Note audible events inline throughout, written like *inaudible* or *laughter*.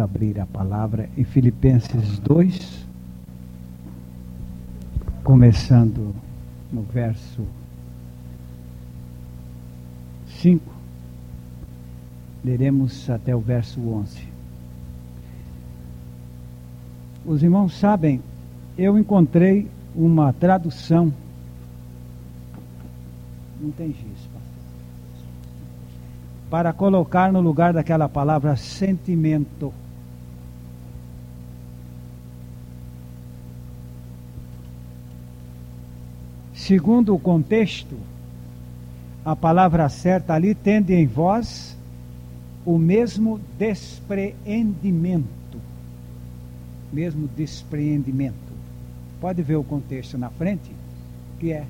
Abrir a palavra em Filipenses 2, começando no verso 5. Leremos até o verso 11. Os irmãos sabem, eu encontrei uma tradução. Não tem giz para colocar no lugar daquela palavra sentimento. Segundo o contexto, a palavra certa ali tende em vós o mesmo despreendimento. Mesmo despreendimento. Pode ver o contexto na frente? Que é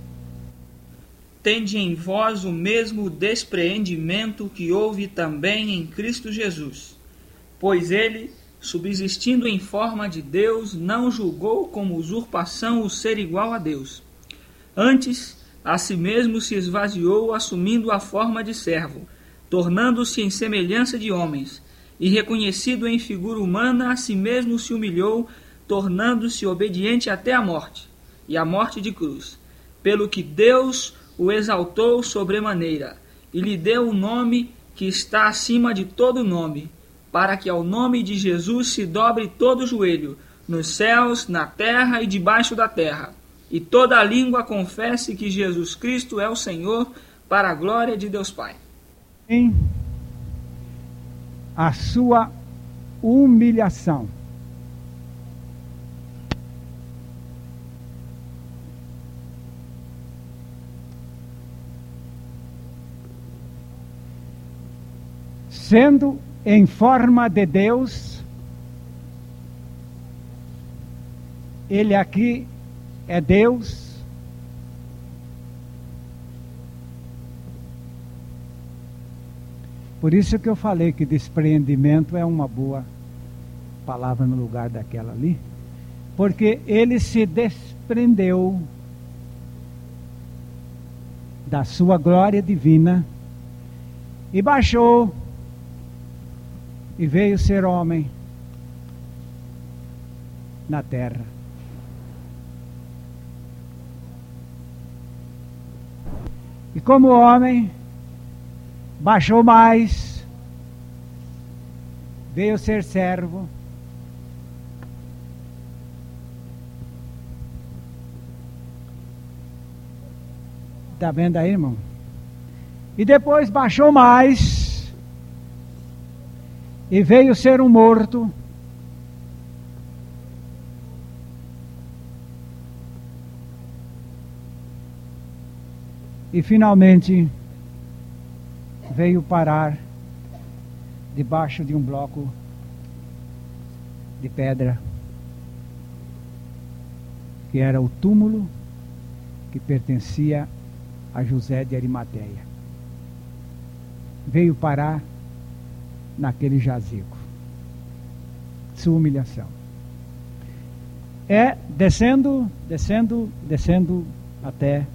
tende em vós o mesmo despreendimento que houve também em Cristo Jesus. Pois ele, subsistindo em forma de Deus, não julgou como usurpação o ser igual a Deus. Antes, a si mesmo se esvaziou, assumindo a forma de servo, tornando-se em semelhança de homens, e reconhecido em figura humana, a si mesmo se humilhou, tornando-se obediente até a morte, e a morte de cruz. Pelo que Deus o exaltou sobremaneira e lhe deu o nome que está acima de todo nome, para que ao nome de Jesus se dobre todo o joelho, nos céus, na terra e debaixo da terra, e toda língua confesse que Jesus Cristo é o Senhor, para a glória de Deus Pai. Em a sua humilhação sendo em forma de Deus, ele aqui é Deus. Por isso que eu falei que despreendimento é uma boa palavra no lugar daquela ali, porque ele se desprendeu da sua glória divina e baixou e veio ser homem na terra. E como homem, baixou mais, veio ser servo. Está vendo aí, irmão? E depois baixou mais e veio ser um morto. E finalmente veio parar debaixo de um bloco de pedra, que era o túmulo que pertencia a José de Arimateia. Veio parar naquele jazigo. Sua humilhação. É descendo, descendo, descendo até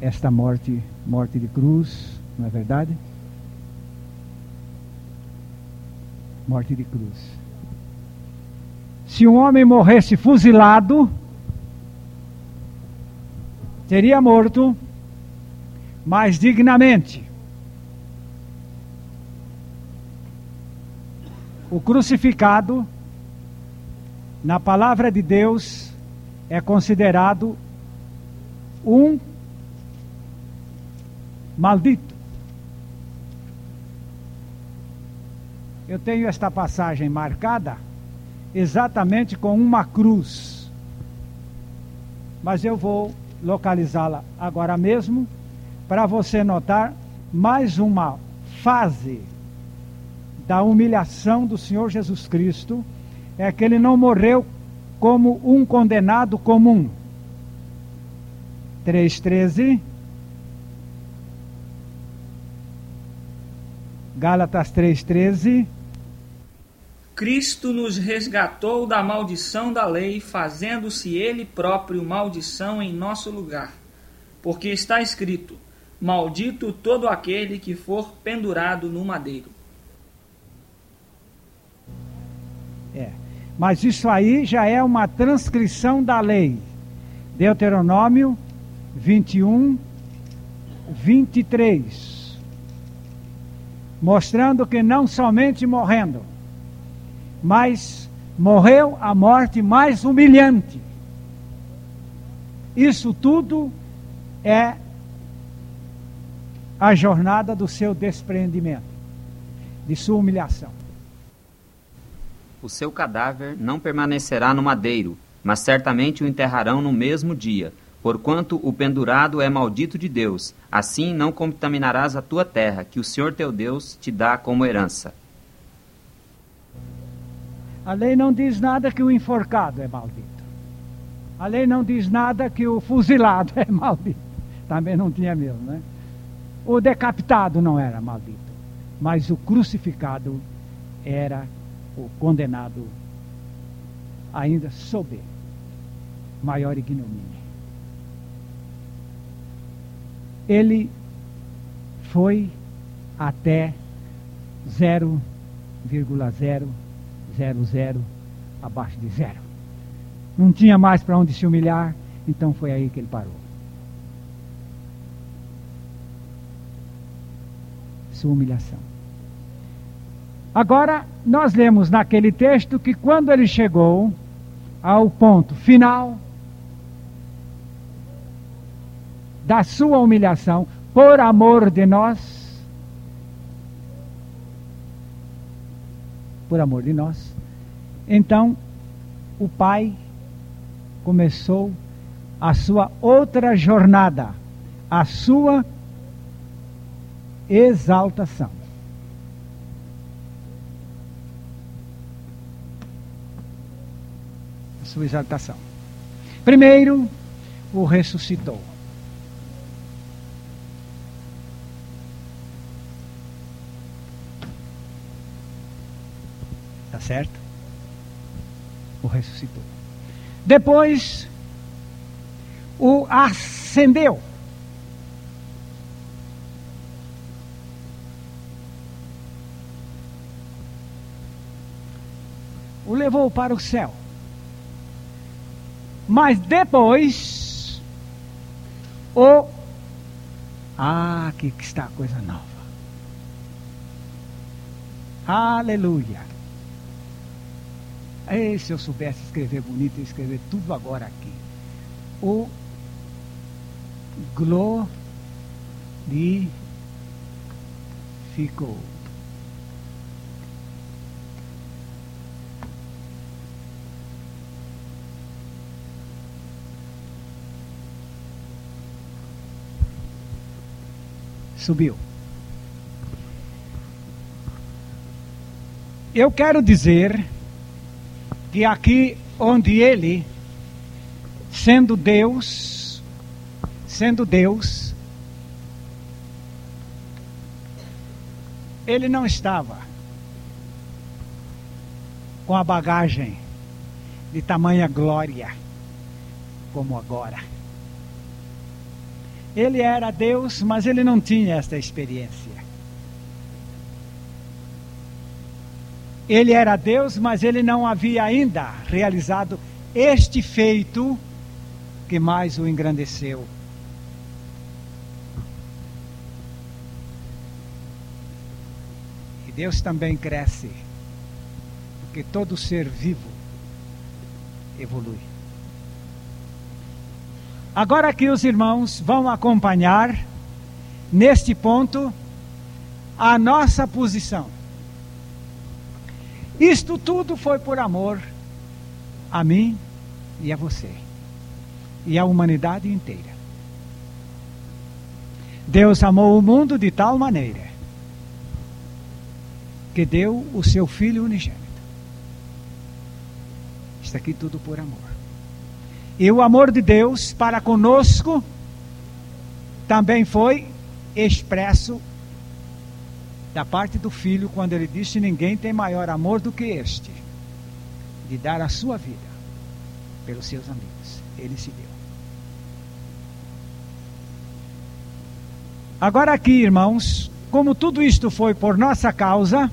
esta morte, morte de cruz, não é verdade? Morte de cruz. Se um homem morresse fuzilado, teria morto mais dignamente. O crucificado, na palavra de Deus, é considerado um maldito. Eu tenho esta passagem marcada exatamente com uma cruz. Mas eu vou localizá-la agora mesmo para você notar mais uma fase da humilhação do Senhor Jesus Cristo é que ele não morreu como um condenado comum. 3,13. Gálatas 3,13. Cristo nos resgatou da maldição da lei, fazendo-se Ele próprio maldição em nosso lugar. Porque está escrito: Maldito todo aquele que for pendurado no madeiro. Mas isso aí já é uma transcrição da lei. Deuteronômio 21, 23. Mostrando que não somente morrendo, mas morreu a morte mais humilhante. Isso tudo é a jornada do seu despreendimento, de sua humilhação. O seu cadáver não permanecerá no madeiro, mas certamente o enterrarão no mesmo dia, porquanto o pendurado é maldito de Deus. Assim não contaminarás a tua terra, que o Senhor teu Deus te dá como herança. A lei não diz nada que o enforcado é maldito. A lei não diz nada que o fuzilado *laughs* é maldito. Também não tinha mesmo, né? O decapitado não era maldito, mas o crucificado era o condenado ainda sob maior ignomínia. Ele foi até 0,000 abaixo de zero. Não tinha mais para onde se humilhar, então foi aí que ele parou. Sua humilhação. Agora, nós lemos naquele texto que quando ele chegou ao ponto final da sua humilhação, por amor de nós, por amor de nós, então o Pai começou a sua outra jornada, a sua exaltação. A sua exaltação. Primeiro, o ressuscitou. Certo? O ressuscitou. Depois o acendeu. O levou para o céu. Mas depois o ah, aqui que está a coisa nova. Aleluia. Ei, se eu soubesse escrever bonito, eu escrever tudo agora aqui. O glorificou. Subiu. Eu quero dizer que aqui onde ele, sendo Deus, sendo Deus, ele não estava com a bagagem de tamanha glória como agora. Ele era Deus, mas ele não tinha esta experiência. Ele era Deus, mas ele não havia ainda realizado este feito que mais o engrandeceu. E Deus também cresce, porque todo ser vivo evolui. Agora que os irmãos vão acompanhar neste ponto a nossa posição. Isto tudo foi por amor a mim e a você e à humanidade inteira. Deus amou o mundo de tal maneira que deu o seu Filho unigênito. Está aqui tudo por amor. E o amor de Deus para conosco também foi expresso da parte do filho quando ele disse: Ninguém tem maior amor do que este, de dar a sua vida pelos seus amigos. Ele se deu. Agora, aqui, irmãos, como tudo isto foi por nossa causa,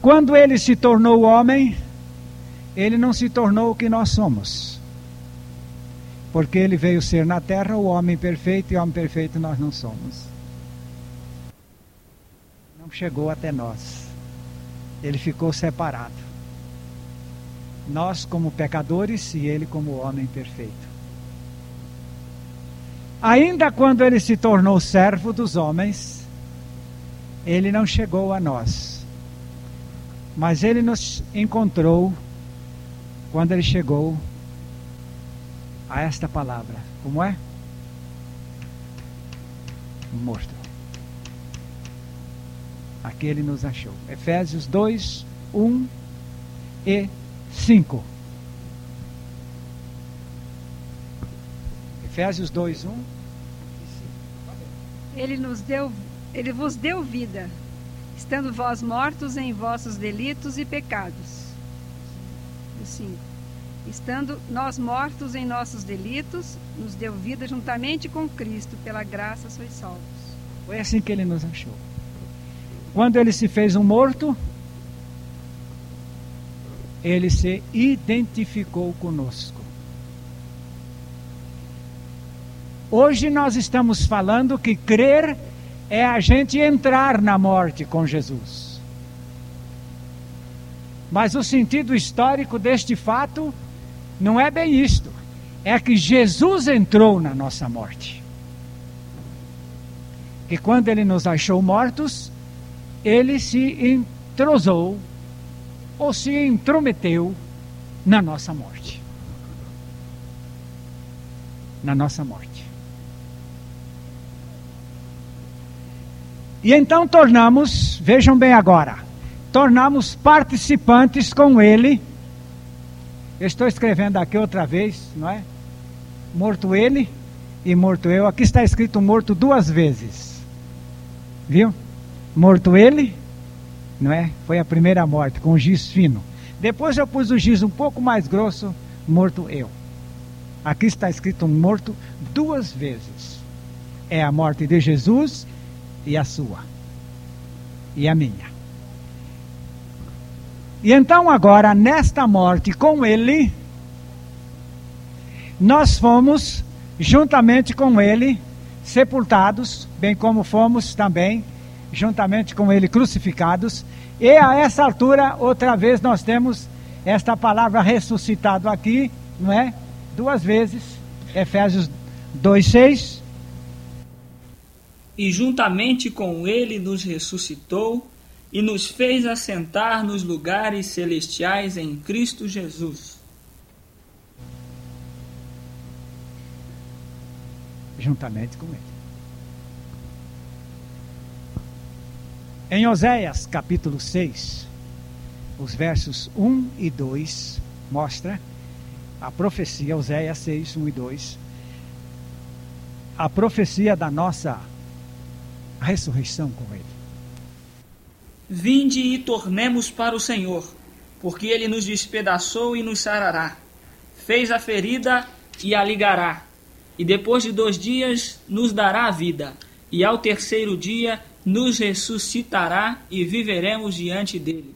Quando ele se tornou homem, ele não se tornou o que nós somos. Porque ele veio ser na terra o homem perfeito e homem perfeito nós não somos. Chegou até nós. Ele ficou separado. Nós como pecadores e ele como homem perfeito. Ainda quando ele se tornou servo dos homens, ele não chegou a nós. Mas ele nos encontrou quando ele chegou a esta palavra. Como é? Morto. Aqui ele nos achou. Efésios 2, 1 e 5. Efésios 2, 1 Ele nos deu, ele vos deu vida, estando vós mortos em vossos delitos e pecados. 5. Estando nós mortos em nossos delitos, nos deu vida juntamente com Cristo, pela graça sois salvos. Foi assim que ele nos achou. Quando ele se fez um morto, ele se identificou conosco. Hoje nós estamos falando que crer é a gente entrar na morte com Jesus. Mas o sentido histórico deste fato não é bem isto. É que Jesus entrou na nossa morte. E quando ele nos achou mortos, ele se entrosou ou se intrometeu na nossa morte. Na nossa morte. E então tornamos, vejam bem agora, tornamos participantes com ele. Eu estou escrevendo aqui outra vez, não é? Morto ele e morto eu. Aqui está escrito morto duas vezes. Viu? Morto ele, não é? Foi a primeira morte, com giz fino. Depois eu pus o giz um pouco mais grosso, morto eu. Aqui está escrito morto duas vezes. É a morte de Jesus e a sua e a minha. E então, agora, nesta morte com Ele, nós fomos, juntamente com Ele, sepultados, bem como fomos também, juntamente com Ele, crucificados. E a essa altura, outra vez, nós temos esta palavra ressuscitado aqui, não é? Duas vezes, Efésios 2,6 e juntamente com ele nos ressuscitou e nos fez assentar nos lugares celestiais em Cristo Jesus. Juntamente com ele. Em Oséias capítulo 6, os versos 1 e 2 mostra a profecia, Oséias 6, 1 e 2, a profecia da nossa ressurreição com Ele. Vinde e tornemos para o Senhor, porque Ele nos despedaçou e nos sarará. Fez a ferida e a ligará. E depois de dois dias nos dará a vida. E ao terceiro dia nos ressuscitará e viveremos diante dele.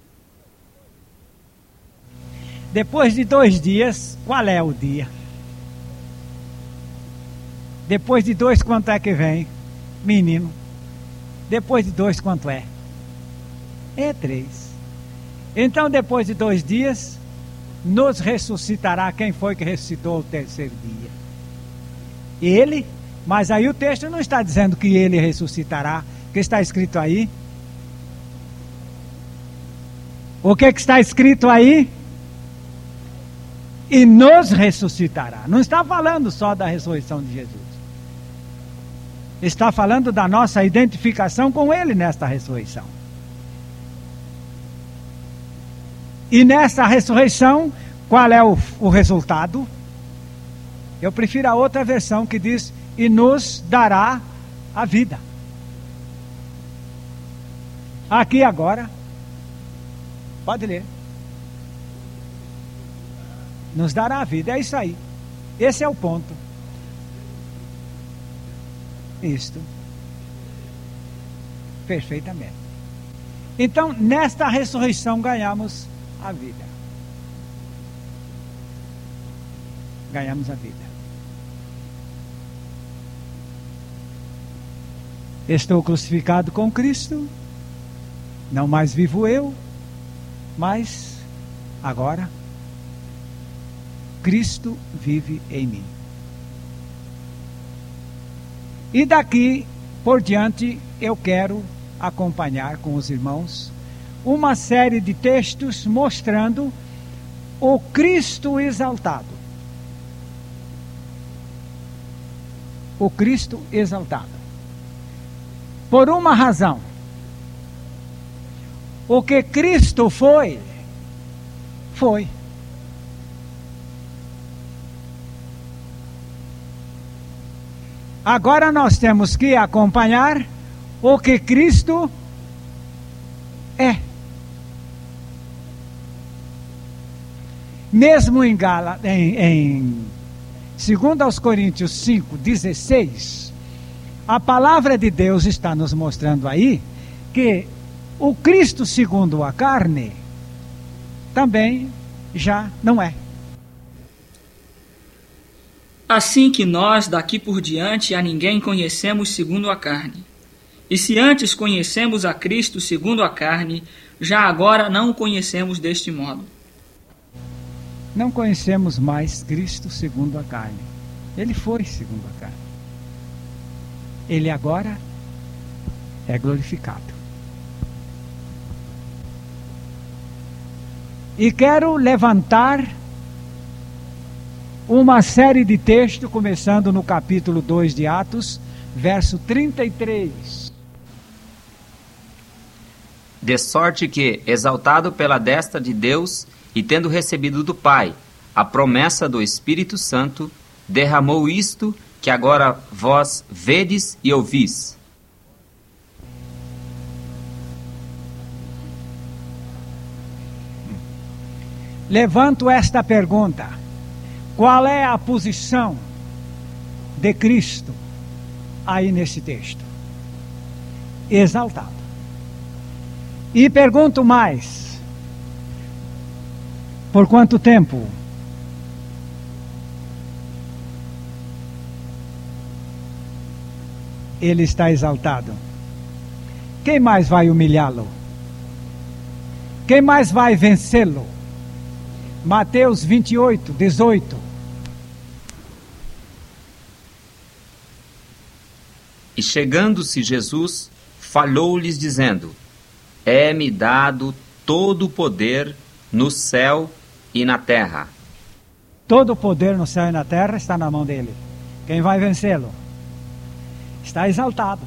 Depois de dois dias, qual é o dia? Depois de dois, quanto é que vem? Menino. Depois de dois, quanto é? É três. Então, depois de dois dias, nos ressuscitará quem foi que ressuscitou o terceiro dia? Ele, mas aí o texto não está dizendo que ele ressuscitará, que está escrito aí. O que, que está escrito aí? E nos ressuscitará. Não está falando só da ressurreição de Jesus está falando da nossa identificação com Ele nesta ressurreição. E nesta ressurreição, qual é o, o resultado? Eu prefiro a outra versão que diz: e nos dará a vida. Aqui agora, pode ler. Nos dará a vida, é isso aí. Esse é o ponto. Isto. Perfeitamente. Então, nesta ressurreição, ganhamos a vida. Ganhamos a vida. Estou crucificado com Cristo, não mais vivo eu, mas agora Cristo vive em mim. E daqui por diante eu quero acompanhar com os irmãos uma série de textos mostrando o Cristo exaltado. O Cristo exaltado. Por uma razão. O que Cristo foi, foi. Agora nós temos que acompanhar o que Cristo é. Mesmo em, Gala, em, em 2 aos Coríntios 5, 16, a palavra de Deus está nos mostrando aí que o Cristo segundo a carne também já não é. Assim que nós, daqui por diante, a ninguém conhecemos segundo a carne. E se antes conhecemos a Cristo segundo a carne, já agora não o conhecemos deste modo. Não conhecemos mais Cristo segundo a carne. Ele foi segundo a carne. Ele agora é glorificado. E quero levantar uma série de textos, começando no capítulo 2 de Atos, verso 33. De sorte que, exaltado pela destra de Deus e tendo recebido do Pai a promessa do Espírito Santo, derramou isto que agora vós vedes e ouvis. Levanto esta pergunta: qual é a posição de Cristo aí nesse texto? Exaltado. E pergunto mais: por quanto tempo? Ele está exaltado. Quem mais vai humilhá-lo? Quem mais vai vencê-lo? Mateus 28, 18. E chegando-se Jesus, falou-lhes dizendo: É-me dado todo o poder no céu e na terra. Todo o poder no céu e na terra está na mão dele. Quem vai vencê-lo? Está exaltado.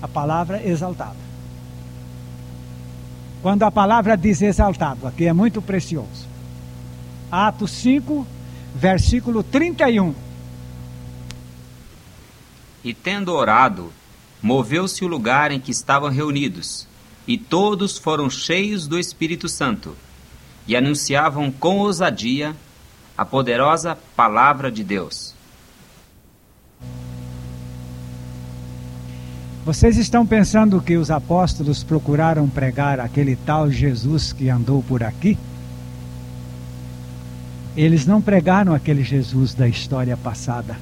A palavra exaltado. Quando a palavra diz exaltado, aqui é muito precioso. Atos 5, versículo 31. E tendo orado, moveu-se o lugar em que estavam reunidos, e todos foram cheios do Espírito Santo, e anunciavam com ousadia a poderosa palavra de Deus. Vocês estão pensando que os apóstolos procuraram pregar aquele tal Jesus que andou por aqui? Eles não pregaram aquele Jesus da história passada.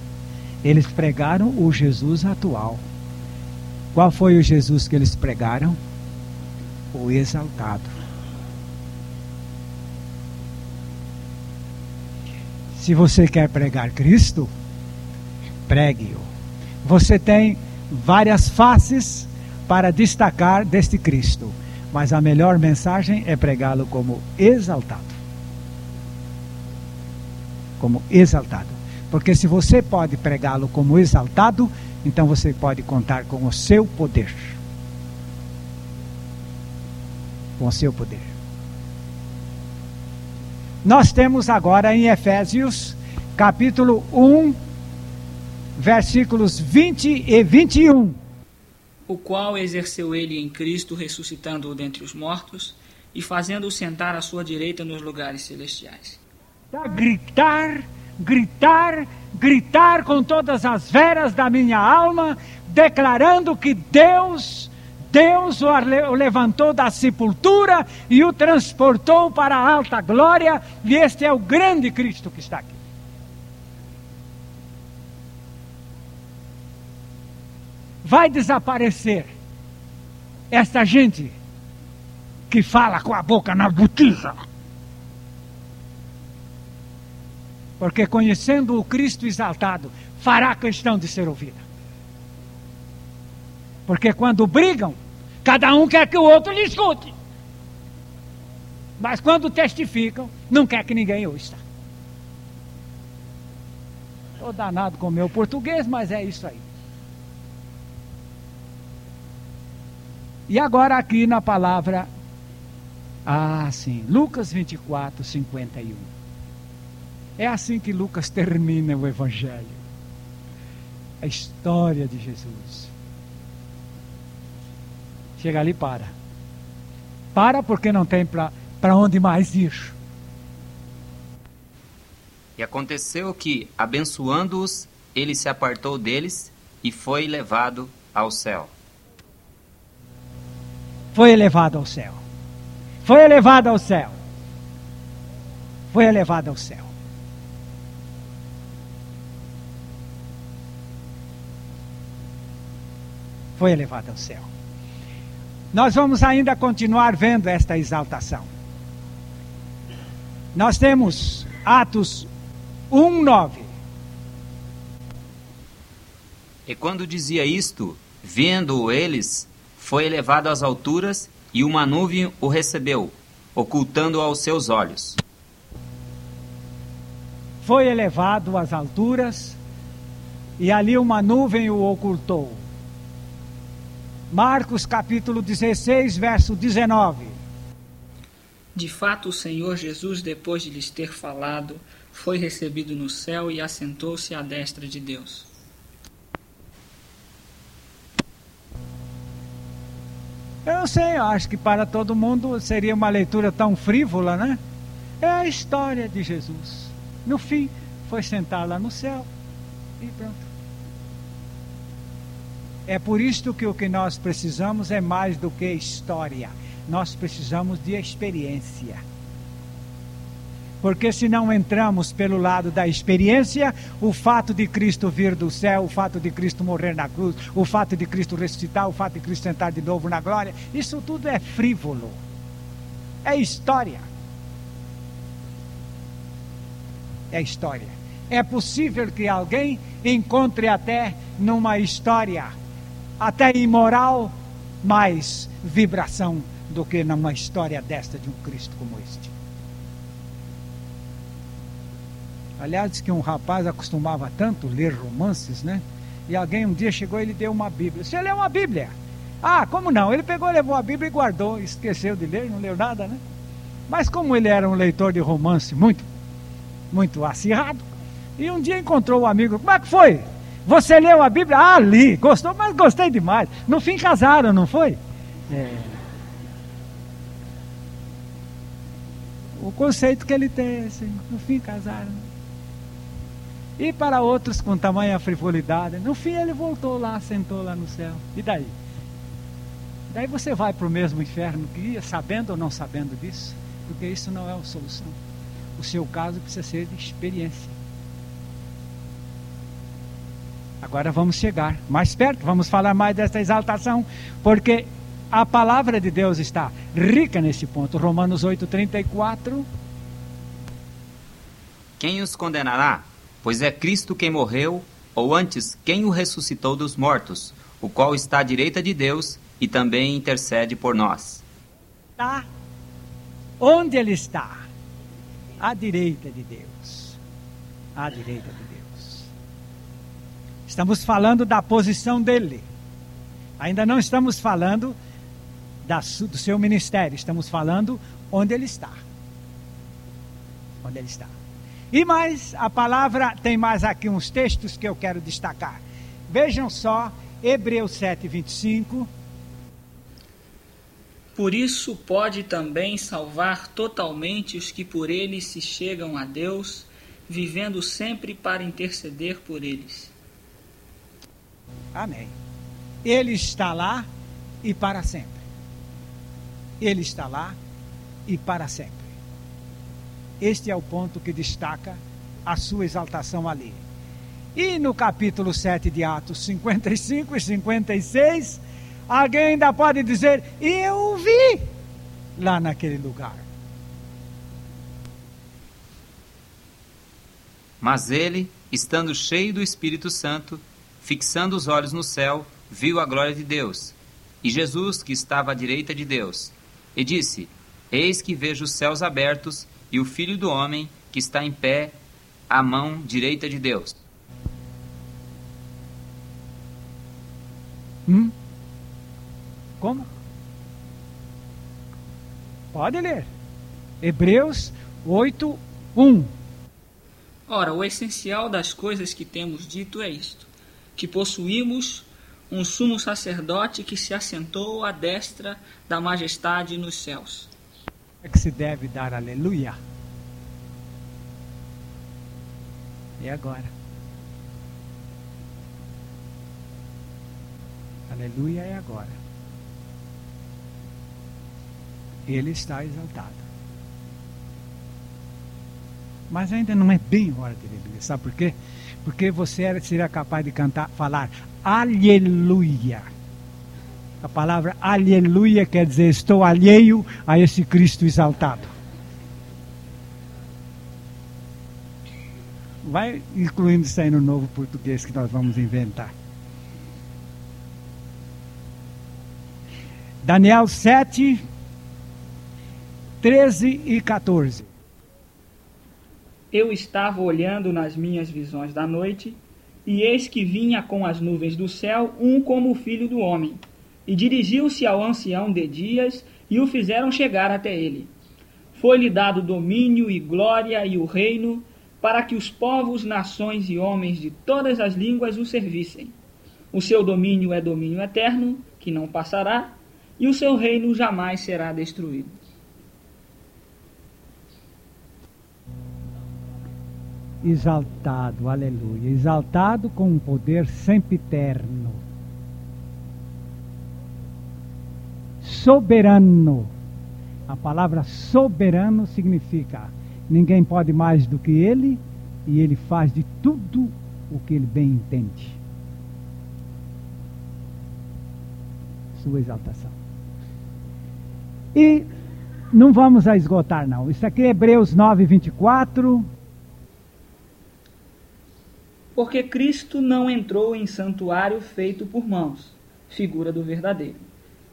Eles pregaram o Jesus atual. Qual foi o Jesus que eles pregaram? O exaltado. Se você quer pregar Cristo, pregue-o. Você tem várias faces para destacar deste Cristo, mas a melhor mensagem é pregá-lo como exaltado como exaltado. Porque se você pode pregá-lo como exaltado, então você pode contar com o seu poder. Com o seu poder. Nós temos agora em Efésios, capítulo 1, versículos 20 e 21. O qual exerceu ele em Cristo, ressuscitando-o dentre os mortos e fazendo-o sentar à sua direita nos lugares celestiais gritar, gritar, gritar com todas as veras da minha alma, declarando que Deus Deus o levantou da sepultura e o transportou para a alta glória, e este é o grande Cristo que está aqui. Vai desaparecer esta gente que fala com a boca na botija. Porque conhecendo o Cristo exaltado, fará questão de ser ouvida. Porque quando brigam, cada um quer que o outro lhe escute. Mas quando testificam, não quer que ninguém ouça. Estou danado com o meu português, mas é isso aí. E agora aqui na palavra. Ah, sim. Lucas 24, 51. É assim que Lucas termina o Evangelho. A história de Jesus. Chega ali e para. Para porque não tem para onde mais ir. E aconteceu que, abençoando-os, ele se apartou deles e foi levado ao céu. Foi elevado ao céu. Foi elevado ao céu. Foi elevado ao céu. Foi elevado ao céu. Nós vamos ainda continuar vendo esta exaltação. Nós temos Atos 1:9. E quando dizia isto, vendo eles, foi elevado às alturas e uma nuvem o recebeu, ocultando aos seus olhos. Foi elevado às alturas e ali uma nuvem o ocultou. Marcos capítulo 16, verso 19. De fato, o Senhor Jesus, depois de lhes ter falado, foi recebido no céu e assentou-se à destra de Deus. Eu não sei, eu acho que para todo mundo seria uma leitura tão frívola, né? É a história de Jesus. No fim, foi sentar lá no céu e pronto. É por isto que o que nós precisamos é mais do que história. Nós precisamos de experiência. Porque se não entramos pelo lado da experiência, o fato de Cristo vir do céu, o fato de Cristo morrer na cruz, o fato de Cristo ressuscitar, o fato de Cristo sentar de novo na glória, isso tudo é frívolo. É história. É história. É possível que alguém encontre até numa história até imoral, mais vibração do que numa história desta de um Cristo como este. Aliás, que um rapaz acostumava tanto ler romances, né? E alguém um dia chegou e ele deu uma Bíblia. Você leu uma Bíblia? Ah, como não? Ele pegou, levou a Bíblia e guardou, esqueceu de ler, não leu nada, né? Mas como ele era um leitor de romance muito, muito acirrado, e um dia encontrou o um amigo, como é que foi? Você leu a Bíblia? Ah, li, gostou, mas gostei demais. No fim casaram, não foi? É. O conceito que ele tem, assim, no fim casaram. E para outros com tamanha frivolidade, no fim ele voltou lá, sentou lá no céu. E daí? Daí você vai para o mesmo inferno que ia, sabendo ou não sabendo disso, porque isso não é a solução. O seu caso precisa ser de experiência. Agora vamos chegar mais perto, vamos falar mais desta exaltação, porque a palavra de Deus está rica nesse ponto. Romanos 8:34. Quem os condenará? Pois é Cristo quem morreu, ou antes, quem o ressuscitou dos mortos, o qual está à direita de Deus e também intercede por nós. Está onde ele está? À direita de Deus. À direita de Deus. Estamos falando da posição dele. Ainda não estamos falando da, do seu ministério, estamos falando onde ele está. Onde ele está. E mais, a palavra tem mais aqui uns textos que eu quero destacar. Vejam só, Hebreus 7, 25. Por isso pode também salvar totalmente os que por ele se chegam a Deus, vivendo sempre para interceder por eles. Amém. Ele está lá e para sempre. Ele está lá e para sempre. Este é o ponto que destaca a sua exaltação ali. E no capítulo 7 de Atos 55 e 56, alguém ainda pode dizer: Eu vi lá naquele lugar. Mas ele, estando cheio do Espírito Santo, fixando os olhos no céu, viu a glória de Deus, e Jesus, que estava à direita de Deus, e disse: Eis que vejo os céus abertos e o Filho do Homem que está em pé à mão direita de Deus. Hum? Como? Pode ler. Hebreus 8, 1. Ora, o essencial das coisas que temos dito é isto: que possuímos um sumo sacerdote que se assentou à destra da majestade nos céus. É que se deve dar aleluia. E agora? Aleluia é agora. Ele está exaltado. Mas ainda não é bem hora de aleluia. Sabe por quê? Porque você seria capaz de cantar, falar aleluia. A palavra aleluia quer dizer estou alheio a esse Cristo exaltado. Vai incluindo isso aí no novo português que nós vamos inventar. Daniel 7, 13 e 14. Eu estava olhando nas minhas visões da noite, e eis que vinha com as nuvens do céu um como o filho do homem, e dirigiu-se ao ancião de dias, e o fizeram chegar até ele. Foi-lhe dado domínio e glória e o reino, para que os povos, nações e homens de todas as línguas o servissem. O seu domínio é domínio eterno, que não passará, e o seu reino jamais será destruído. Exaltado, aleluia, exaltado com um poder sempre eterno, soberano. A palavra soberano significa ninguém pode mais do que ele e ele faz de tudo o que ele bem entende. Sua exaltação. E não vamos a esgotar, não. Isso aqui é Hebreus 9, 24 porque Cristo não entrou em santuário feito por mãos, figura do verdadeiro,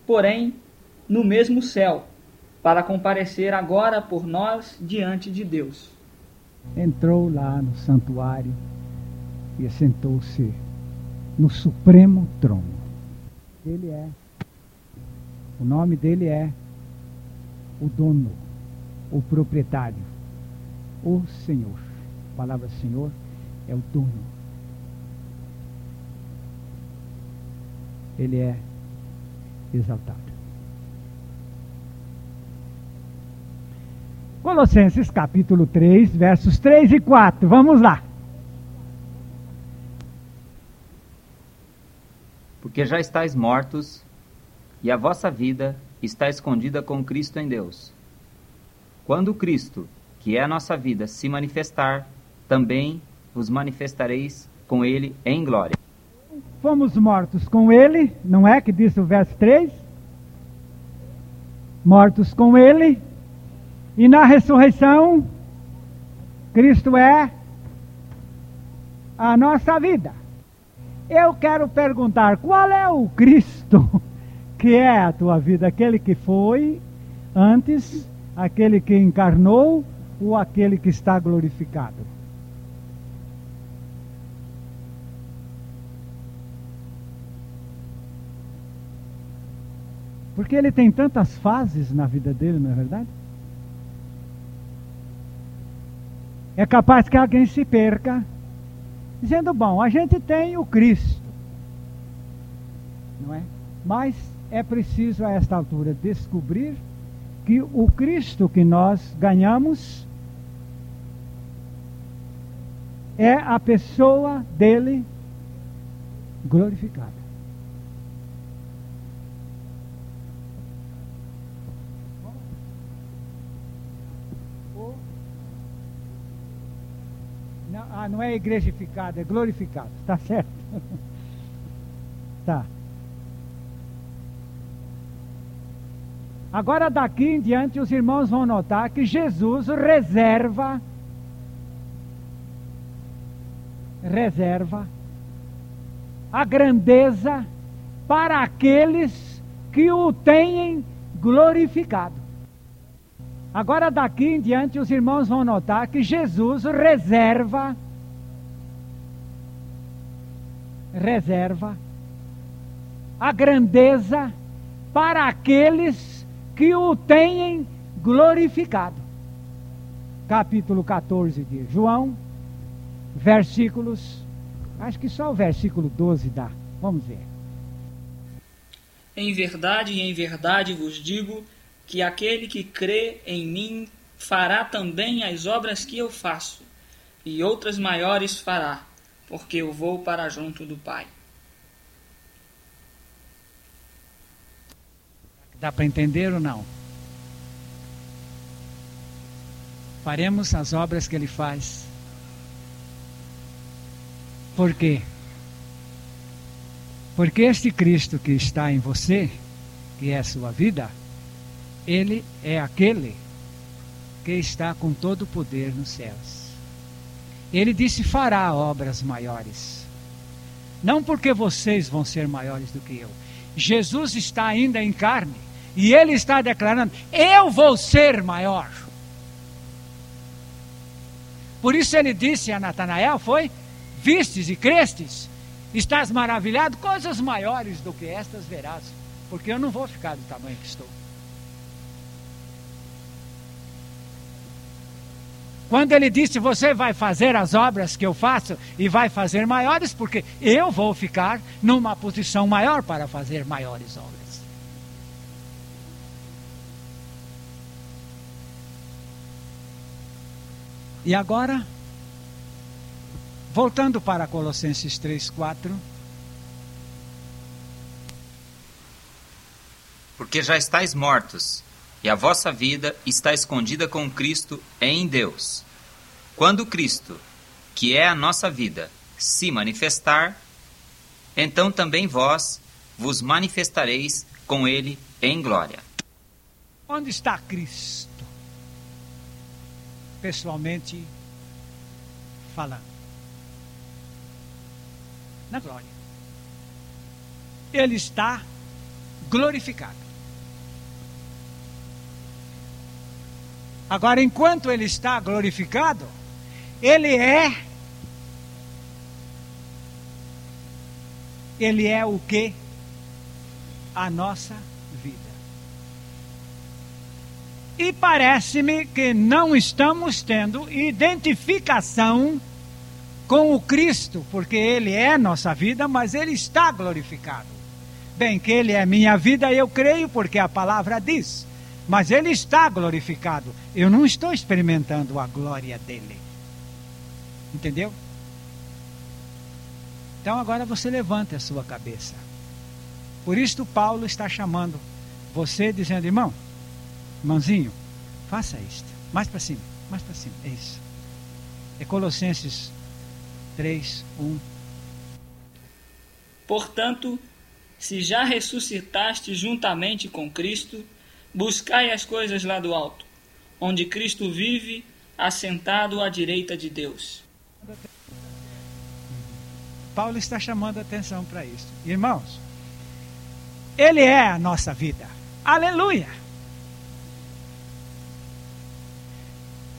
porém no mesmo céu, para comparecer agora por nós diante de Deus. Entrou lá no santuário e assentou-se no supremo trono. Ele é. O nome dele é o dono, o proprietário, o Senhor. A palavra Senhor é o dono. Ele é exaltado. Colossenses capítulo 3, versos 3 e 4. Vamos lá. Porque já estáis mortos, e a vossa vida está escondida com Cristo em Deus. Quando Cristo, que é a nossa vida, se manifestar, também vos manifestareis com ele em glória. Fomos mortos com ele, não é que diz o verso 3? Mortos com ele, e na ressurreição, Cristo é a nossa vida. Eu quero perguntar: qual é o Cristo *laughs* que é a tua vida? Aquele que foi antes, aquele que encarnou ou aquele que está glorificado? Porque ele tem tantas fases na vida dele, não é verdade? É capaz que alguém se perca, dizendo: bom, a gente tem o Cristo, não é? Mas é preciso a esta altura descobrir que o Cristo que nós ganhamos é a pessoa dele glorificada. Não, ah, não é igrejificado, é glorificado. Tá certo? *laughs* tá. Agora daqui em diante os irmãos vão notar que Jesus reserva reserva a grandeza para aqueles que o têm glorificado. Agora daqui em diante os irmãos vão notar que Jesus reserva reserva a grandeza para aqueles que o têm glorificado. Capítulo 14 de João, versículos, acho que só o versículo 12 dá. Vamos ver. Em verdade, em verdade vos digo que aquele que crê em mim fará também as obras que eu faço, e outras maiores fará, porque eu vou para junto do Pai. Dá para entender ou não? Faremos as obras que ele faz. Por quê? Porque este Cristo que está em você, que é a sua vida, ele é aquele que está com todo o poder nos céus. Ele disse: fará obras maiores. Não porque vocês vão ser maiores do que eu. Jesus está ainda em carne e ele está declarando: eu vou ser maior. Por isso ele disse a Natanael: foi, vistes e crestes, estás maravilhado, coisas maiores do que estas verás, porque eu não vou ficar do tamanho que estou. Quando ele disse: Você vai fazer as obras que eu faço e vai fazer maiores, porque eu vou ficar numa posição maior para fazer maiores obras. E agora, voltando para Colossenses 3, 4. Porque já estáis mortos e a vossa vida está escondida com Cristo em Deus. Quando Cristo, que é a nossa vida, se manifestar, então também vós vos manifestareis com Ele em glória. Onde está Cristo? Pessoalmente falando. Na glória. Ele está glorificado. Agora, enquanto ele está glorificado, ele é. Ele é o que? A nossa vida. E parece-me que não estamos tendo identificação com o Cristo, porque Ele é nossa vida, mas Ele está glorificado. Bem, que Ele é minha vida, eu creio, porque a palavra diz mas ele está glorificado. Eu não estou experimentando a glória dele. Entendeu? Então agora você levanta a sua cabeça. Por isso Paulo está chamando você dizendo, irmão, irmãozinho, faça isto. Mais para cima, mais para cima. É isso. É Colossenses 3, 1. Portanto, se já ressuscitaste juntamente com Cristo, Buscai as coisas lá do alto, onde Cristo vive, assentado à direita de Deus. Paulo está chamando a atenção para isso. Irmãos, Ele é a nossa vida. Aleluia!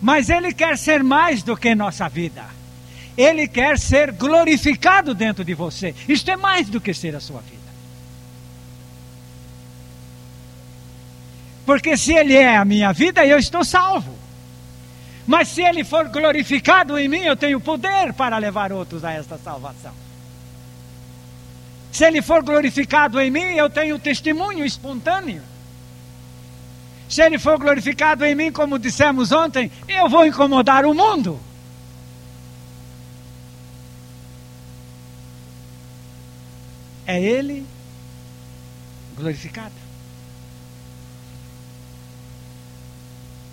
Mas Ele quer ser mais do que nossa vida. Ele quer ser glorificado dentro de você. Isto é mais do que ser a sua vida. Porque se Ele é a minha vida, eu estou salvo. Mas se Ele for glorificado em mim, eu tenho poder para levar outros a esta salvação. Se Ele for glorificado em mim, eu tenho testemunho espontâneo. Se Ele for glorificado em mim, como dissemos ontem, eu vou incomodar o mundo. É Ele glorificado.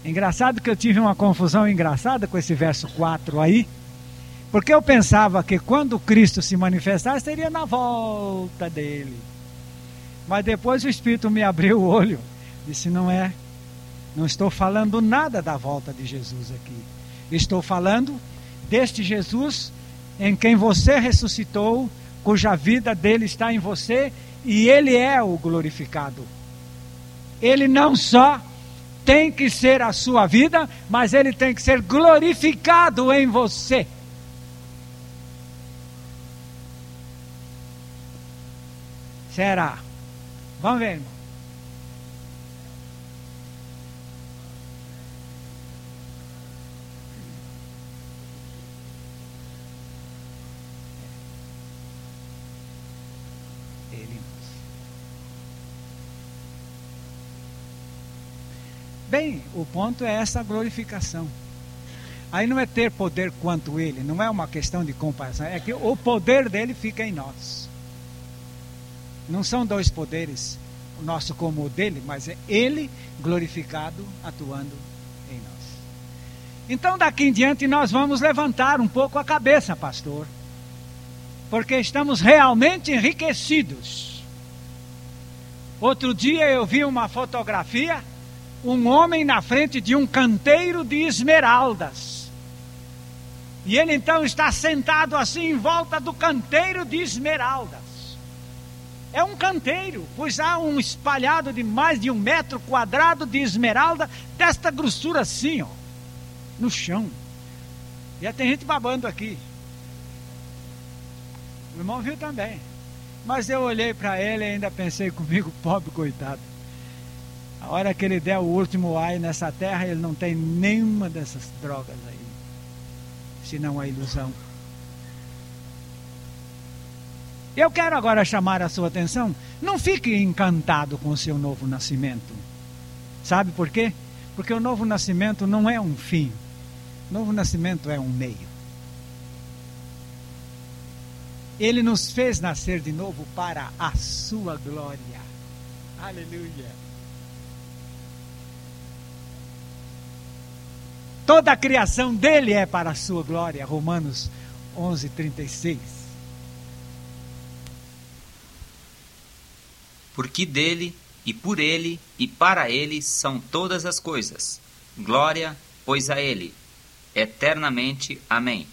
Engraçado que eu tive uma confusão engraçada com esse verso 4 aí, Porque eu pensava que quando Cristo se manifestasse, seria na volta dele. Mas depois o Espírito me abriu o olho. Disse: não é. Não estou falando nada da volta de Jesus aqui. Estou falando deste Jesus em quem você ressuscitou, cuja vida dele está em você e ele é o glorificado. Ele não só tem que ser a sua vida, mas ele tem que ser glorificado em você. Será? Vamos ver, irmão. Bem, o ponto é essa glorificação. Aí não é ter poder quanto ele, não é uma questão de comparação, é que o poder dele fica em nós. Não são dois poderes, o nosso como o dele, mas é ele glorificado atuando em nós. Então daqui em diante nós vamos levantar um pouco a cabeça, pastor, porque estamos realmente enriquecidos. Outro dia eu vi uma fotografia, um homem na frente de um canteiro de esmeraldas. E ele então está sentado assim em volta do canteiro de esmeraldas. É um canteiro, pois há um espalhado de mais de um metro quadrado de esmeralda desta grossura assim, ó, no chão. Já tem gente babando aqui. O irmão viu também. Mas eu olhei para ele e ainda pensei comigo, *laughs* pobre coitado. A hora que ele der o último ai nessa terra, ele não tem nenhuma dessas drogas aí. Senão a ilusão. Eu quero agora chamar a sua atenção. Não fique encantado com o seu novo nascimento. Sabe por quê? Porque o novo nascimento não é um fim. O novo nascimento é um meio. Ele nos fez nascer de novo para a sua glória. Aleluia. Toda a criação dele é para a sua glória. Romanos 11, 36. porque dele, e por ele, e para ele são todas as coisas. Glória, pois a ele, eternamente. Amém.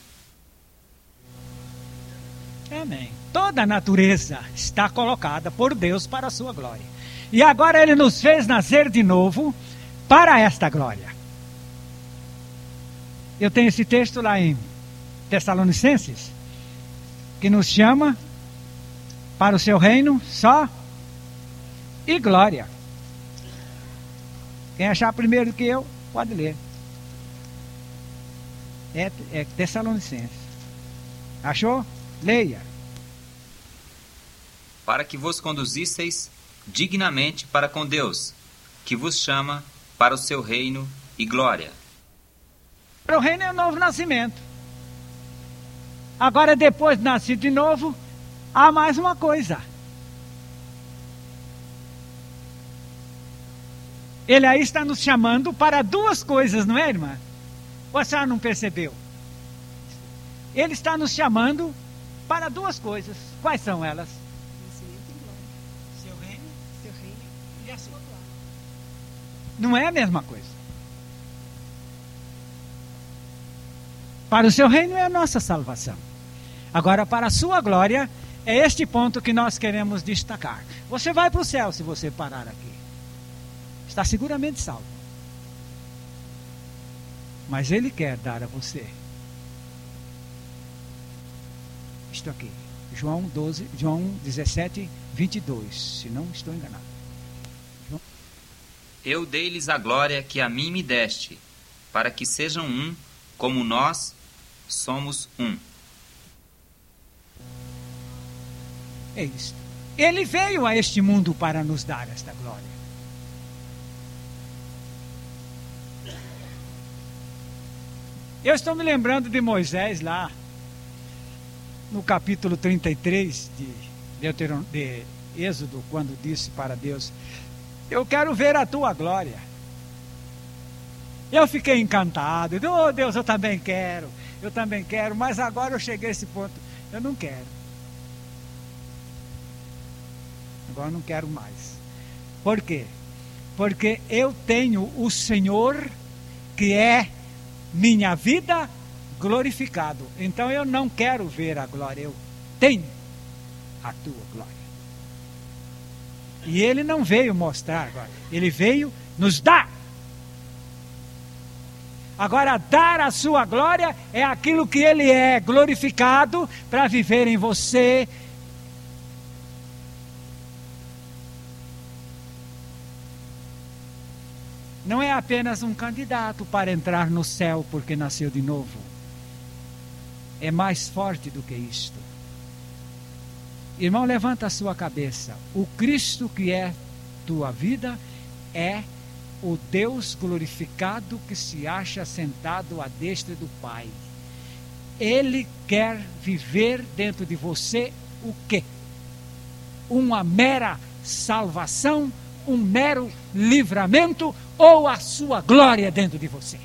Amém. Toda a natureza está colocada por Deus para a sua glória. E agora ele nos fez nascer de novo para esta glória. Eu tenho esse texto lá em Tessalonicenses, que nos chama para o seu reino só e glória. Quem achar primeiro que eu, pode ler. É, é Tessalonicenses. Achou? Leia. Para que vos conduzisseis dignamente para com Deus, que vos chama para o seu reino e glória. Para o reino é o novo nascimento. Agora, depois de nascido de novo, há mais uma coisa. Ele aí está nos chamando para duas coisas, não é, irmã? Ou a senhora não percebeu? Ele está nos chamando para duas coisas. Quais são elas? Seu reino, seu reino e a sua glória. Não é a mesma coisa. Para o seu reino é a nossa salvação. Agora, para a sua glória, é este ponto que nós queremos destacar. Você vai para o céu se você parar aqui está seguramente salvo. Mas Ele quer dar a você isto aqui. João 12, João 17, 22, se não estou enganado. João. Eu dei-lhes a glória que a mim me deste, para que sejam um, como nós somos um. É isso. Ele veio a este mundo para nos dar esta glória. Eu estou me lembrando de Moisés lá, no capítulo 33 de, Deuteron, de Êxodo, quando disse para Deus: Eu quero ver a tua glória. Eu fiquei encantado. Oh Deus, eu também quero. Eu também quero, mas agora eu cheguei a esse ponto. Eu não quero. Agora eu não quero mais. Por quê? Porque eu tenho o Senhor que é minha vida glorificado. Então eu não quero ver a glória, eu tenho a tua glória. E ele não veio mostrar agora, ele veio nos dar. Agora, dar a sua glória é aquilo que ele é glorificado para viver em você. Não é apenas um candidato para entrar no céu porque nasceu de novo. É mais forte do que isto. Irmão, levanta a sua cabeça. O Cristo que é tua vida é o Deus glorificado que se acha sentado à destra do Pai. Ele quer viver dentro de você o quê? Uma mera salvação, um mero livramento ou a sua glória dentro de você?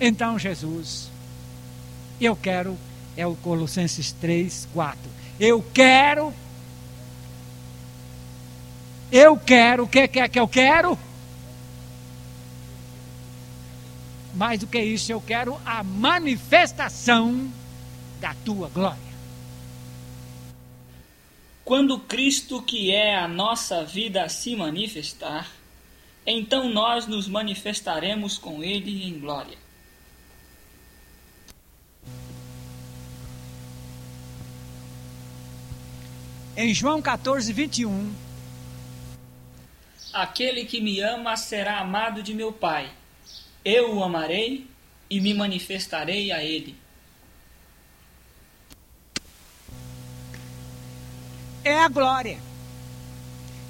Então, Jesus, eu quero, é o Colossenses 3, 4. Eu quero eu quero, o que é que eu quero? Mais do que isso, eu quero a manifestação da tua glória. Quando Cristo, que é a nossa vida, se manifestar, então nós nos manifestaremos com Ele em glória. Em João 14, 21, Aquele que me ama será amado de meu Pai. Eu o amarei e me manifestarei a ele. É a glória.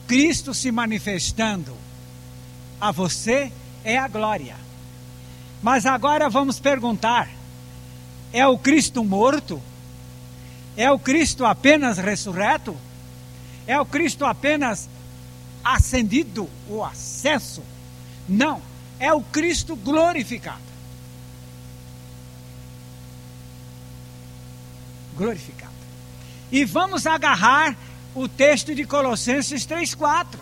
Cristo se manifestando a você é a glória. Mas agora vamos perguntar: é o Cristo morto? É o Cristo apenas ressurreto? É o Cristo apenas ascendido, o acesso. Não, é o Cristo glorificado. Glorificado. E vamos agarrar o texto de Colossenses 3:4.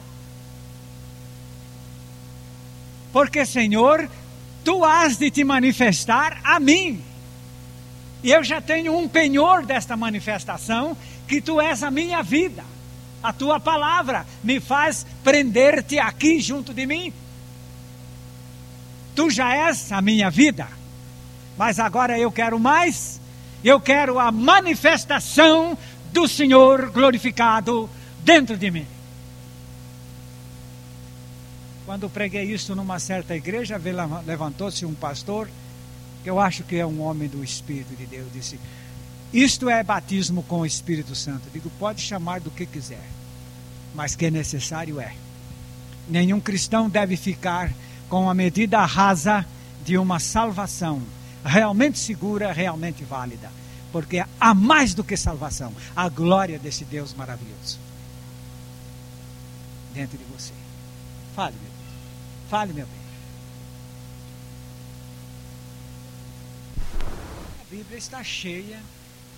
Porque, Senhor, tu has de te manifestar a mim. E eu já tenho um penhor desta manifestação, que tu és a minha vida. A tua palavra me faz prender-te aqui junto de mim. Tu já és a minha vida, mas agora eu quero mais. Eu quero a manifestação do Senhor glorificado dentro de mim. Quando preguei isso numa certa igreja, levantou-se um pastor, que eu acho que é um homem do Espírito de Deus, disse: isto é batismo com o Espírito Santo. Digo, pode chamar do que quiser, mas que é necessário é. Nenhum cristão deve ficar com a medida rasa de uma salvação realmente segura, realmente válida. Porque há mais do que salvação, a glória desse Deus maravilhoso dentro de você. Fale, meu Deus. Fale, meu bem. A Bíblia está cheia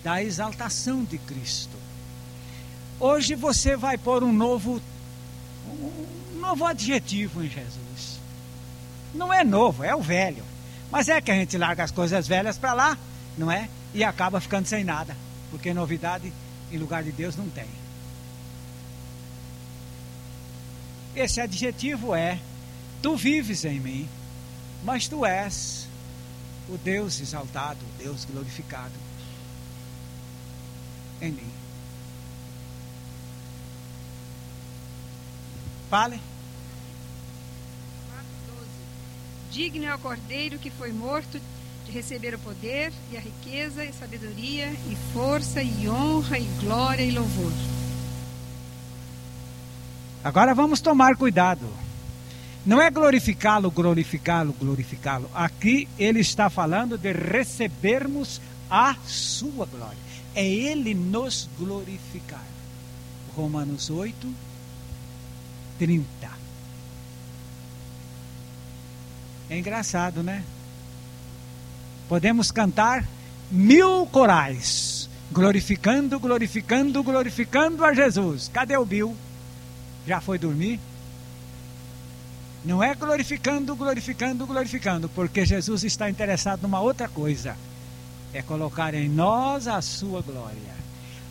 da exaltação de Cristo. Hoje você vai pôr um novo, um novo adjetivo em Jesus. Não é novo, é o velho. Mas é que a gente larga as coisas velhas para lá, não é? E acaba ficando sem nada. Porque novidade em lugar de Deus não tem. Esse adjetivo é: Tu vives em mim, mas tu és o Deus exaltado, o Deus glorificado em mim. Fale. Digno é o cordeiro que foi morto de receber o poder e a riqueza e sabedoria e força e honra e glória e louvor. Agora vamos tomar cuidado. Não é glorificá-lo, glorificá-lo, glorificá-lo. Aqui ele está falando de recebermos a sua glória é Ele nos glorificar. Romanos 8, 30. É engraçado, né? Podemos cantar mil corais, glorificando, glorificando, glorificando a Jesus. Cadê o Bill? Já foi dormir? Não é glorificando, glorificando, glorificando, porque Jesus está interessado numa outra coisa: é colocar em nós a sua glória.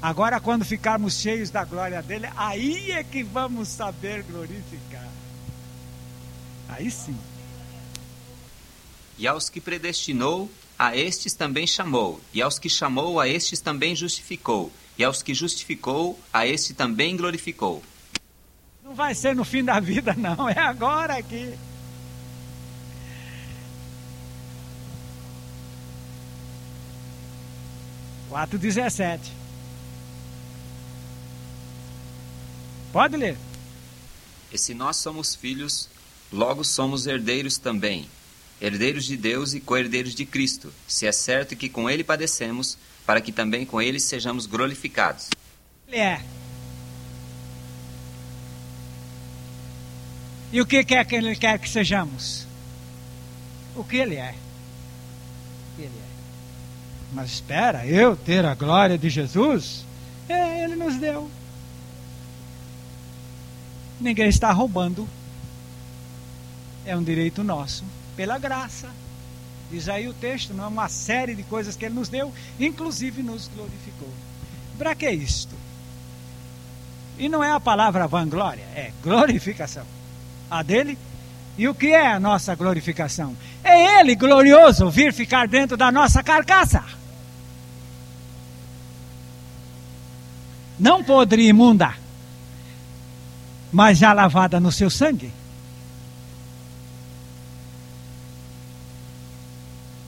Agora, quando ficarmos cheios da glória dele, aí é que vamos saber glorificar. Aí sim. E aos que predestinou, a estes também chamou. E aos que chamou, a estes também justificou. E aos que justificou, a este também glorificou. Não vai ser no fim da vida, não. É agora que. 4,17. Pode ler. E se nós somos filhos, logo somos herdeiros também, herdeiros de Deus e co-herdeiros de Cristo, se é certo que com ele padecemos, para que também com ele sejamos glorificados. Ele é. E o que quer que ele quer que sejamos? O que ele é? Ele é. Mas espera, eu ter a glória de Jesus? É, ele nos deu. Ninguém está roubando. É um direito nosso, pela graça. Diz aí o texto, não é uma série de coisas que ele nos deu, inclusive nos glorificou. Para que isto? E não é a palavra vanglória, é glorificação. A dele. E o que é a nossa glorificação? É ele glorioso vir ficar dentro da nossa carcaça. Não podre imunda mas já lavada no seu sangue.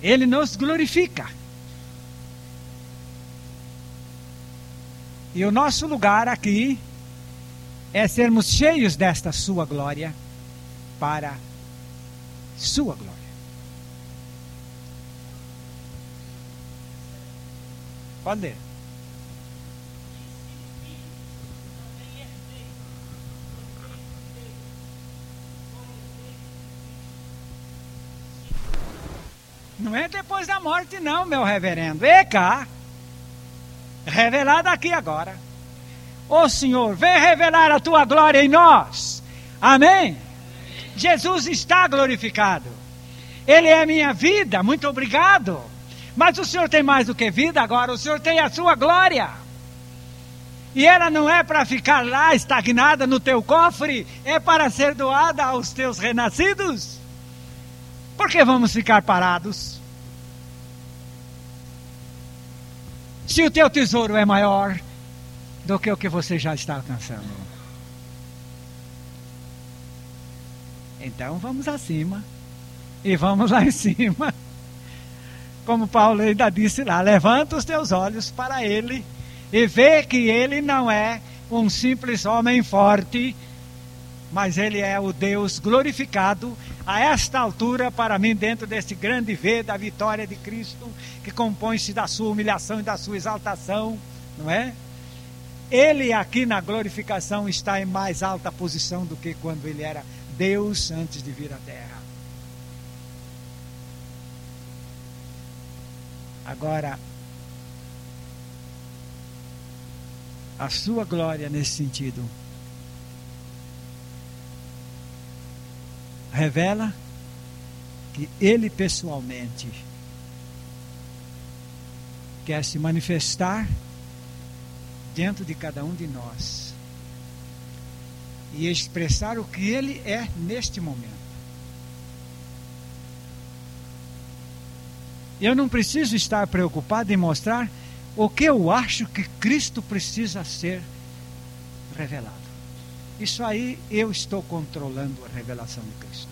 Ele nos glorifica. E o nosso lugar aqui é sermos cheios desta sua glória para sua glória. Pode ler. Não é depois da morte, não, meu reverendo. E cá. Revelado aqui agora. Ô Senhor, vem revelar a tua glória em nós. Amém? Jesus está glorificado. Ele é minha vida, muito obrigado. Mas o Senhor tem mais do que vida agora, o Senhor tem a sua glória. E ela não é para ficar lá estagnada no teu cofre, é para ser doada aos teus renascidos. Por que vamos ficar parados? Se o teu tesouro é maior do que o que você já está alcançando. Então vamos acima. E vamos lá *laughs* em cima. Como Paulo ainda disse lá: levanta os teus olhos para ele e vê que ele não é um simples homem forte mas ele é o Deus glorificado a esta altura para mim dentro desse grande V da vitória de Cristo, que compõe-se da sua humilhação e da sua exaltação, não é? Ele aqui na glorificação está em mais alta posição do que quando ele era Deus antes de vir à terra. Agora, a sua glória nesse sentido revela que ele pessoalmente quer se manifestar dentro de cada um de nós e expressar o que ele é neste momento. Eu não preciso estar preocupado em mostrar o que eu acho que Cristo precisa ser revelado. Isso aí eu estou controlando a revelação de Cristo.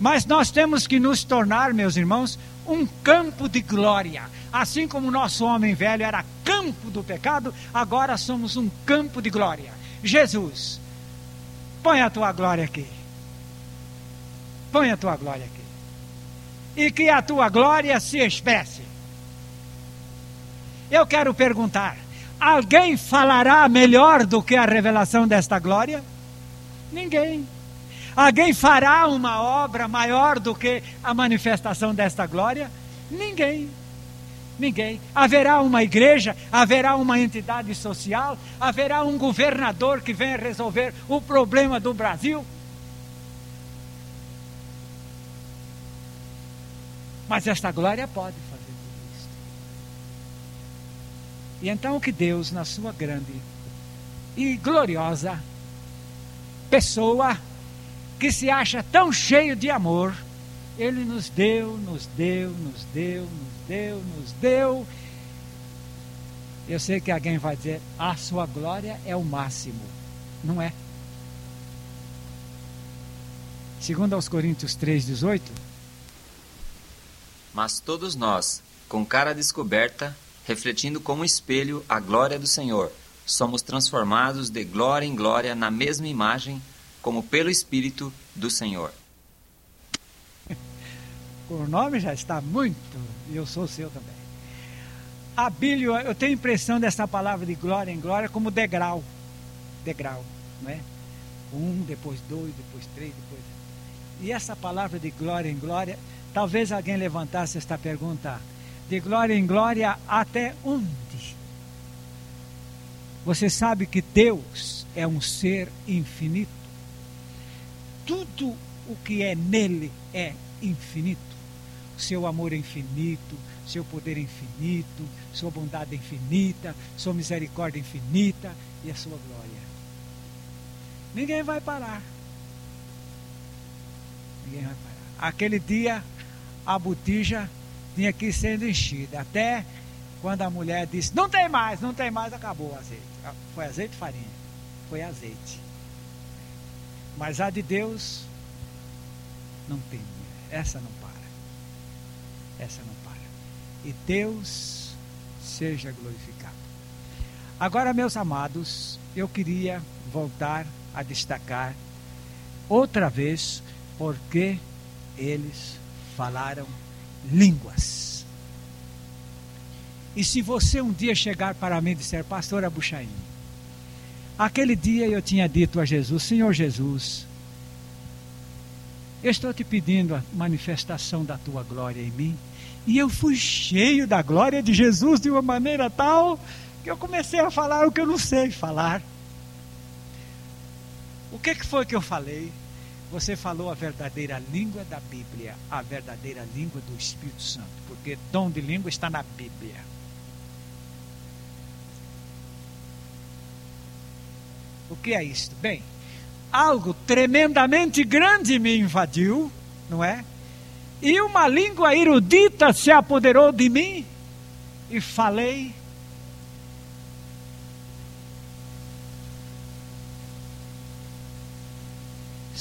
Mas nós temos que nos tornar, meus irmãos, um campo de glória. Assim como o nosso homem velho era campo do pecado, agora somos um campo de glória. Jesus, põe a tua glória aqui. Põe a tua glória aqui. E que a tua glória se expresse. Eu quero perguntar: Alguém falará melhor do que a revelação desta glória? Ninguém. Alguém fará uma obra maior do que a manifestação desta glória? Ninguém. Ninguém. Haverá uma igreja, haverá uma entidade social, haverá um governador que venha resolver o problema do Brasil. Mas esta glória pode E então que Deus, na sua grande e gloriosa pessoa, que se acha tão cheio de amor, Ele nos deu, nos deu, nos deu, nos deu, nos deu. Eu sei que alguém vai dizer, a sua glória é o máximo. Não é. Segundo aos Coríntios 3,18. Mas todos nós, com cara descoberta, refletindo como espelho a glória do Senhor, somos transformados de glória em glória na mesma imagem como pelo Espírito do Senhor. *laughs* O nome já está muito, e eu sou seu também. Abílio, eu tenho a impressão dessa palavra de glória em glória como degrau. Degrau, não é? Um, depois dois, depois três, depois. E essa palavra de glória em glória, talvez alguém levantasse esta pergunta: de glória em glória até onde? Você sabe que Deus é um ser infinito tudo o que é nele é infinito. Seu amor é infinito, seu poder é infinito, sua bondade é infinita, sua misericórdia é infinita e a sua glória. Ninguém vai parar. Ninguém vai parar. Aquele dia a botija tinha que ir sendo enchida. Até quando a mulher disse, não tem mais, não tem mais, acabou o azeite. Foi azeite e farinha. Foi azeite. Mas a de Deus não tem. Essa não para. Essa não para. E Deus seja glorificado. Agora, meus amados, eu queria voltar a destacar outra vez porque eles falaram línguas. E se você um dia chegar para mim e disser, pastor Abuchaim, Aquele dia eu tinha dito a Jesus: Senhor Jesus, eu estou te pedindo a manifestação da tua glória em mim. E eu fui cheio da glória de Jesus de uma maneira tal que eu comecei a falar o que eu não sei falar. O que, que foi que eu falei? Você falou a verdadeira língua da Bíblia, a verdadeira língua do Espírito Santo, porque dom de língua está na Bíblia. O que é isto? Bem, algo tremendamente grande me invadiu, não é? E uma língua erudita se apoderou de mim e falei.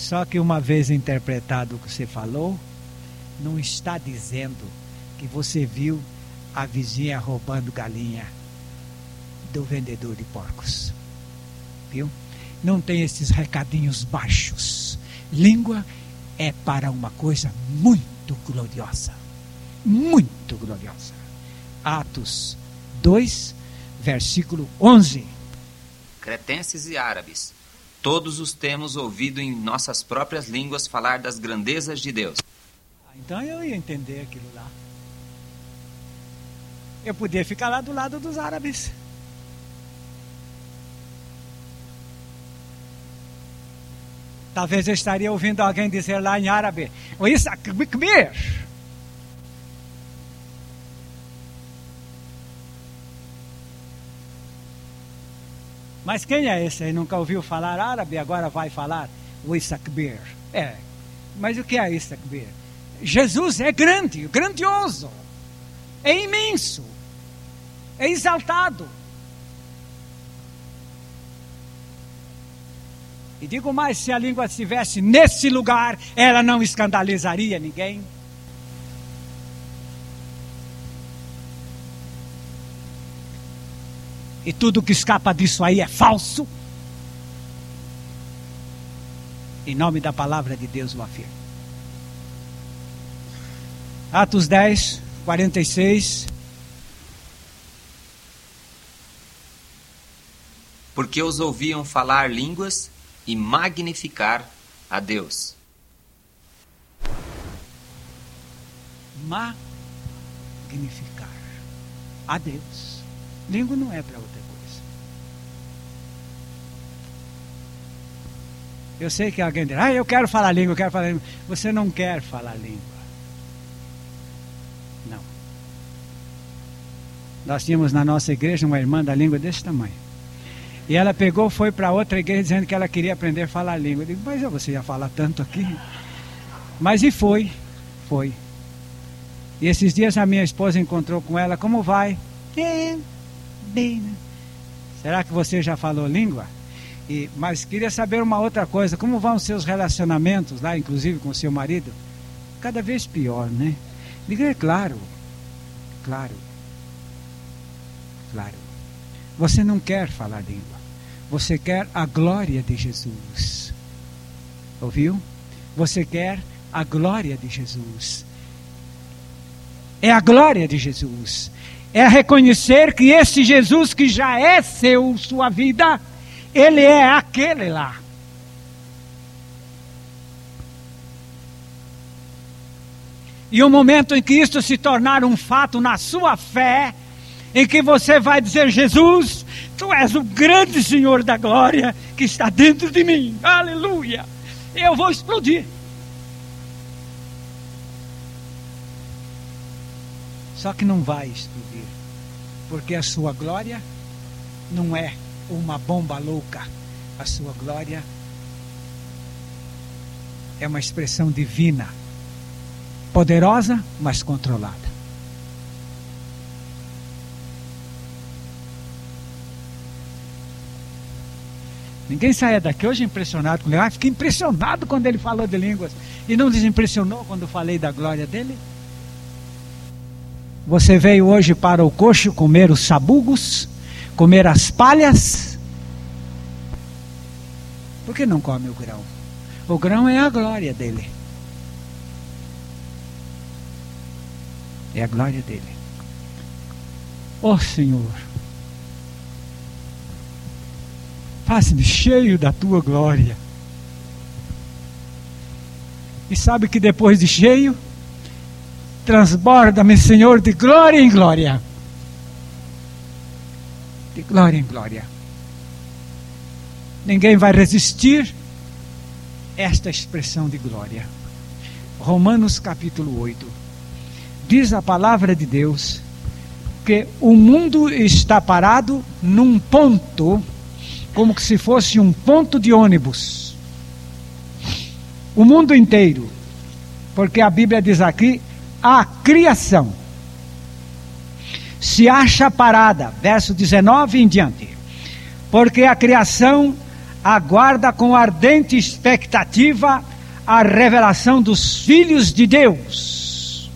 Só que uma vez interpretado o que você falou, não está dizendo que você viu a vizinha roubando galinha do vendedor de porcos viu? Não tem esses recadinhos baixos. Língua é para uma coisa muito gloriosa. Muito gloriosa. Atos 2, versículo 11. Cretenses e árabes, todos os temos ouvido em nossas próprias línguas falar das grandezas de Deus. Então eu ia entender aquilo lá. Eu podia ficar lá do lado dos árabes. Talvez eu estaria ouvindo alguém dizer lá em árabe: Mas quem é esse aí? Nunca ouviu falar árabe, agora vai falar o Isakbir. É. Mas o que é Isakbir? Jesus é grande, grandioso, é imenso, é exaltado. E digo mais: se a língua estivesse nesse lugar, ela não escandalizaria ninguém. E tudo que escapa disso aí é falso. Em nome da palavra de Deus, o afirmo. Atos 10, 46. Porque os ouviam falar línguas e magnificar a Deus. Magnificar a Deus. Língua não é para outra coisa. Eu sei que alguém diz, ah, eu quero falar língua, eu quero falar língua. Você não quer falar língua. Não. Nós tínhamos na nossa igreja uma irmã da língua desse tamanho. E ela pegou, foi para outra igreja dizendo que ela queria aprender a falar língua. Eu digo, mas você já fala tanto aqui. Mas e foi, foi. E esses dias a minha esposa encontrou com ela, como vai? Bem, né? Será que você já falou língua? E, mas queria saber uma outra coisa, como vão os seus relacionamentos lá, inclusive com o seu marido? Cada vez pior, né? Diga, é claro, claro, claro. Você não quer falar língua, você quer a glória de Jesus. Ouviu? Você quer a glória de Jesus. É a glória de Jesus. É reconhecer que esse Jesus que já é seu, sua vida, ele é aquele lá. E o momento em que isto se tornar um fato na sua fé, em que você vai dizer: Jesus, tu és o grande Senhor da glória que está dentro de mim, aleluia, eu vou explodir. Só que não vai explodir, porque a sua glória não é uma bomba louca. A sua glória é uma expressão divina, poderosa, mas controlada. Ninguém saia daqui hoje impressionado com ele. Ah, fiquei impressionado quando ele falou de línguas. E não desimpressionou quando falei da glória dele? Você veio hoje para o coxo comer os sabugos, comer as palhas. Por que não come o grão? O grão é a glória dele. É a glória dele. Oh Senhor, faz-me cheio da tua glória. E sabe que depois de cheio, Transborda-me, Senhor, de glória em glória. De glória em glória. Ninguém vai resistir esta expressão de glória. Romanos capítulo 8. Diz a palavra de Deus que o mundo está parado num ponto, como se fosse um ponto de ônibus. O mundo inteiro. Porque a Bíblia diz aqui a criação se acha parada, verso 19 em diante, porque a criação aguarda com ardente expectativa a revelação dos filhos de Deus.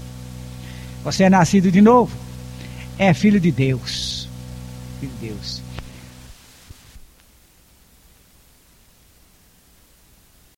Você é nascido de novo, é filho de Deus, filho de Deus.